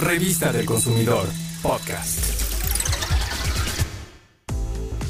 Revista del Consumidor, podcast.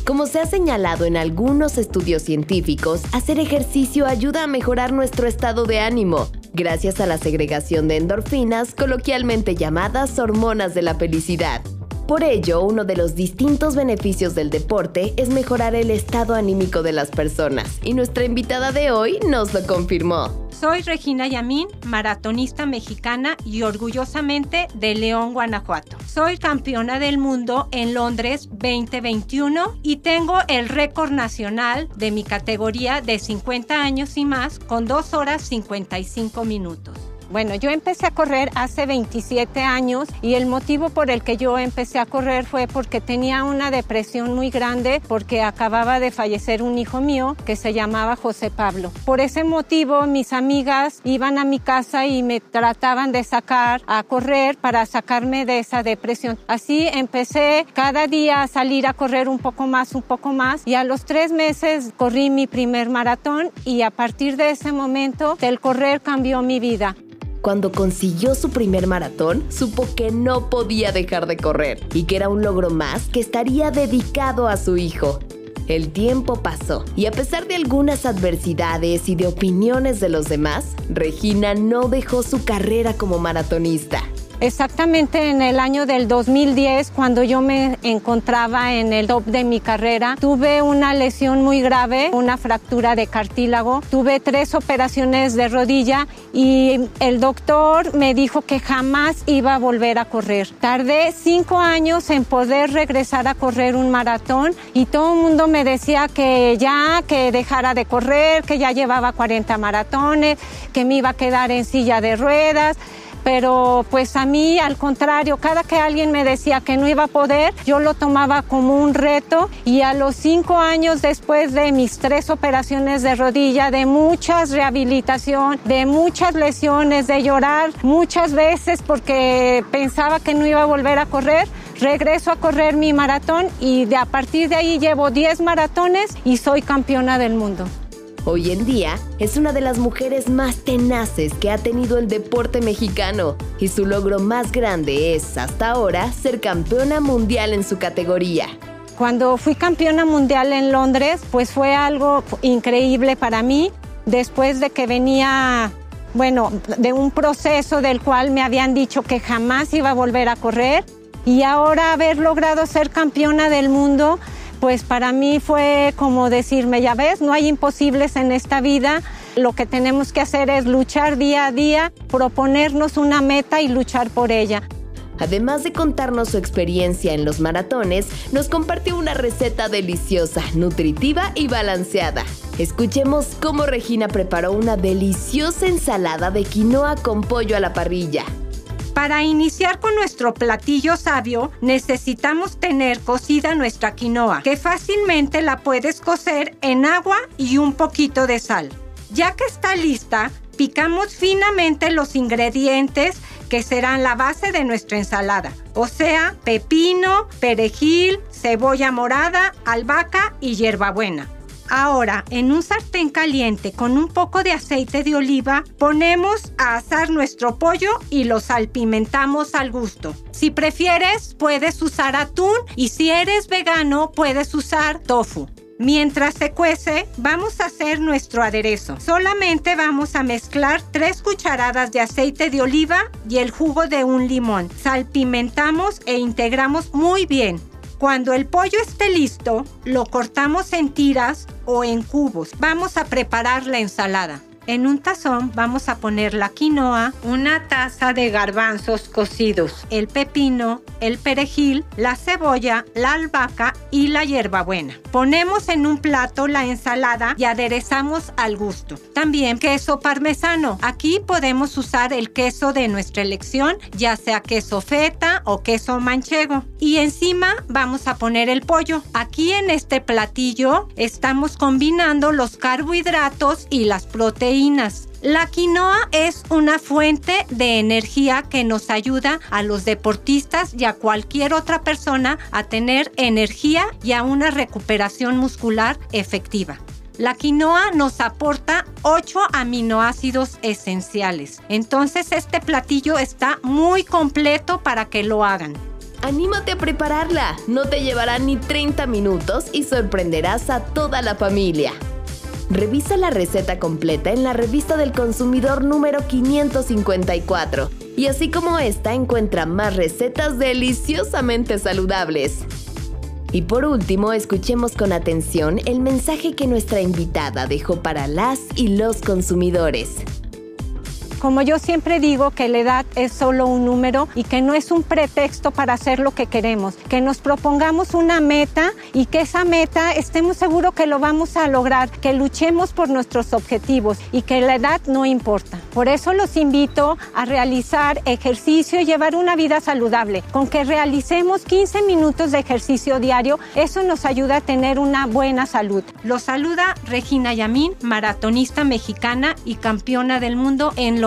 Como se ha señalado en algunos estudios científicos, hacer ejercicio ayuda a mejorar nuestro estado de ánimo, gracias a la segregación de endorfinas, coloquialmente llamadas hormonas de la felicidad. Por ello, uno de los distintos beneficios del deporte es mejorar el estado anímico de las personas, y nuestra invitada de hoy nos lo confirmó. Soy Regina Yamín, maratonista mexicana y orgullosamente de León, Guanajuato. Soy campeona del mundo en Londres 2021 y tengo el récord nacional de mi categoría de 50 años y más con 2 horas 55 minutos. Bueno, yo empecé a correr hace 27 años y el motivo por el que yo empecé a correr fue porque tenía una depresión muy grande porque acababa de fallecer un hijo mío que se llamaba José Pablo. Por ese motivo mis amigas iban a mi casa y me trataban de sacar a correr para sacarme de esa depresión. Así empecé cada día a salir a correr un poco más, un poco más y a los tres meses corrí mi primer maratón y a partir de ese momento el correr cambió mi vida. Cuando consiguió su primer maratón, supo que no podía dejar de correr y que era un logro más que estaría dedicado a su hijo. El tiempo pasó y a pesar de algunas adversidades y de opiniones de los demás, Regina no dejó su carrera como maratonista. Exactamente en el año del 2010, cuando yo me encontraba en el top de mi carrera, tuve una lesión muy grave, una fractura de cartílago, tuve tres operaciones de rodilla y el doctor me dijo que jamás iba a volver a correr. Tardé cinco años en poder regresar a correr un maratón y todo el mundo me decía que ya, que dejara de correr, que ya llevaba 40 maratones, que me iba a quedar en silla de ruedas pero pues a mí al contrario, cada que alguien me decía que no iba a poder, yo lo tomaba como un reto y a los cinco años después de mis tres operaciones de rodilla, de muchas rehabilitación, de muchas lesiones, de llorar muchas veces porque pensaba que no iba a volver a correr, regreso a correr mi maratón y de a partir de ahí llevo 10 maratones y soy campeona del mundo. Hoy en día es una de las mujeres más tenaces que ha tenido el deporte mexicano y su logro más grande es, hasta ahora, ser campeona mundial en su categoría. Cuando fui campeona mundial en Londres, pues fue algo increíble para mí, después de que venía, bueno, de un proceso del cual me habían dicho que jamás iba a volver a correr y ahora haber logrado ser campeona del mundo pues para mí fue como decirme, ya ves, no hay imposibles en esta vida, lo que tenemos que hacer es luchar día a día, proponernos una meta y luchar por ella. Además de contarnos su experiencia en los maratones, nos compartió una receta deliciosa, nutritiva y balanceada. Escuchemos cómo Regina preparó una deliciosa ensalada de quinoa con pollo a la parrilla. Para iniciar con nuestro platillo sabio, necesitamos tener cocida nuestra quinoa, que fácilmente la puedes cocer en agua y un poquito de sal. Ya que está lista, picamos finamente los ingredientes que serán la base de nuestra ensalada, o sea, pepino, perejil, cebolla morada, albahaca y hierbabuena. Ahora, en un sartén caliente con un poco de aceite de oliva, ponemos a asar nuestro pollo y lo salpimentamos al gusto. Si prefieres, puedes usar atún y si eres vegano, puedes usar tofu. Mientras se cuece, vamos a hacer nuestro aderezo. Solamente vamos a mezclar 3 cucharadas de aceite de oliva y el jugo de un limón. Salpimentamos e integramos muy bien. Cuando el pollo esté listo, lo cortamos en tiras o en cubos. Vamos a preparar la ensalada. En un tazón vamos a poner la quinoa, una taza de garbanzos cocidos, el pepino, el perejil, la cebolla, la albahaca y la hierbabuena. Ponemos en un plato la ensalada y aderezamos al gusto. También queso parmesano. Aquí podemos usar el queso de nuestra elección, ya sea queso feta o queso manchego. Y encima vamos a poner el pollo. Aquí en este platillo estamos combinando los carbohidratos y las proteínas la quinoa es una fuente de energía que nos ayuda a los deportistas y a cualquier otra persona a tener energía y a una recuperación muscular efectiva. La quinoa nos aporta 8 aminoácidos esenciales. Entonces este platillo está muy completo para que lo hagan. Anímate a prepararla, no te llevará ni 30 minutos y sorprenderás a toda la familia. Revisa la receta completa en la revista del consumidor número 554 y así como esta encuentra más recetas deliciosamente saludables. Y por último, escuchemos con atención el mensaje que nuestra invitada dejó para las y los consumidores. Como yo siempre digo que la edad es solo un número y que no es un pretexto para hacer lo que queremos, que nos propongamos una meta y que esa meta estemos seguros que lo vamos a lograr, que luchemos por nuestros objetivos y que la edad no importa. Por eso los invito a realizar ejercicio y llevar una vida saludable. Con que realicemos 15 minutos de ejercicio diario, eso nos ayuda a tener una buena salud. Los saluda Regina Yamín, maratonista mexicana y campeona del mundo en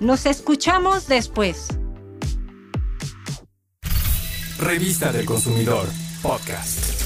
Nos escuchamos después. Revista del Consumidor, podcast.